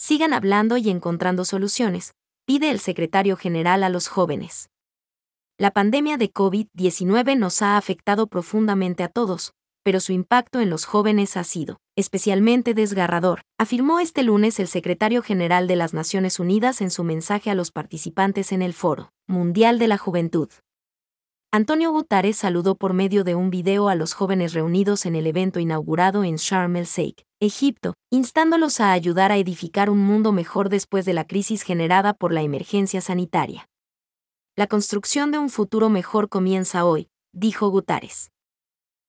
sigan hablando y encontrando soluciones, pide el secretario general a los jóvenes. La pandemia de COVID-19 nos ha afectado profundamente a todos, pero su impacto en los jóvenes ha sido especialmente desgarrador, afirmó este lunes el secretario general de las Naciones Unidas en su mensaje a los participantes en el Foro Mundial de la Juventud. Antonio Guterres saludó por medio de un video a los jóvenes reunidos en el evento inaugurado en Sharm el-Sheikh, Egipto, instándolos a ayudar a edificar un mundo mejor después de la crisis generada por la emergencia sanitaria. La construcción de un futuro mejor comienza hoy, dijo Guterres.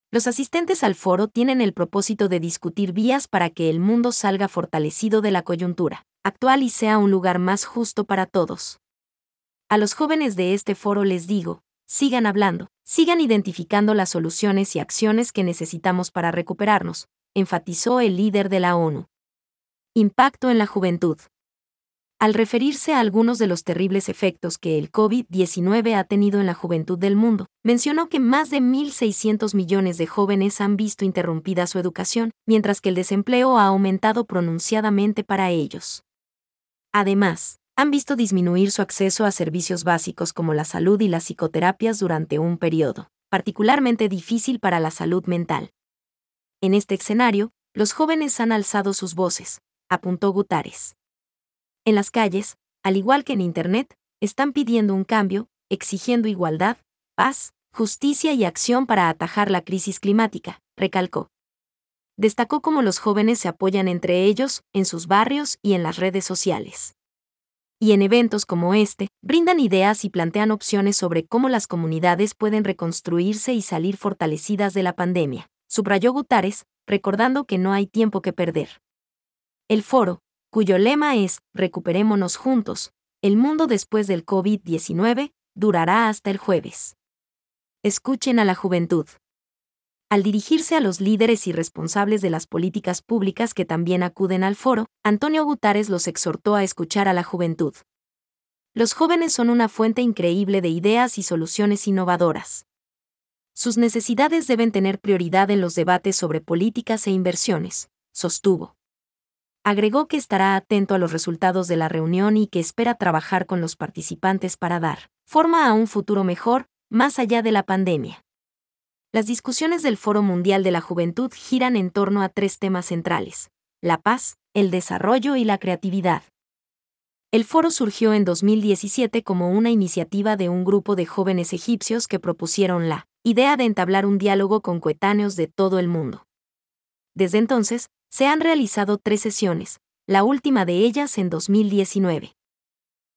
Los asistentes al foro tienen el propósito de discutir vías para que el mundo salga fortalecido de la coyuntura actual y sea un lugar más justo para todos. A los jóvenes de este foro les digo, sigan hablando, sigan identificando las soluciones y acciones que necesitamos para recuperarnos, enfatizó el líder de la ONU. Impacto en la juventud al referirse a algunos de los terribles efectos que el COVID-19 ha tenido en la juventud del mundo, mencionó que más de 1.600 millones de jóvenes han visto interrumpida su educación, mientras que el desempleo ha aumentado pronunciadamente para ellos. Además, han visto disminuir su acceso a servicios básicos como la salud y las psicoterapias durante un periodo, particularmente difícil para la salud mental. En este escenario, los jóvenes han alzado sus voces, apuntó Gutares. En las calles, al igual que en Internet, están pidiendo un cambio, exigiendo igualdad, paz, justicia y acción para atajar la crisis climática, recalcó. Destacó cómo los jóvenes se apoyan entre ellos, en sus barrios y en las redes sociales. Y en eventos como este, brindan ideas y plantean opciones sobre cómo las comunidades pueden reconstruirse y salir fortalecidas de la pandemia, subrayó Gutares, recordando que no hay tiempo que perder. El foro, cuyo lema es Recuperémonos juntos, el mundo después del COVID-19, durará hasta el jueves. Escuchen a la juventud. Al dirigirse a los líderes y responsables de las políticas públicas que también acuden al foro, Antonio Gutares los exhortó a escuchar a la juventud. Los jóvenes son una fuente increíble de ideas y soluciones innovadoras. Sus necesidades deben tener prioridad en los debates sobre políticas e inversiones, sostuvo. Agregó que estará atento a los resultados de la reunión y que espera trabajar con los participantes para dar forma a un futuro mejor, más allá de la pandemia. Las discusiones del Foro Mundial de la Juventud giran en torno a tres temas centrales, la paz, el desarrollo y la creatividad. El foro surgió en 2017 como una iniciativa de un grupo de jóvenes egipcios que propusieron la idea de entablar un diálogo con coetáneos de todo el mundo. Desde entonces, se han realizado tres sesiones, la última de ellas en 2019.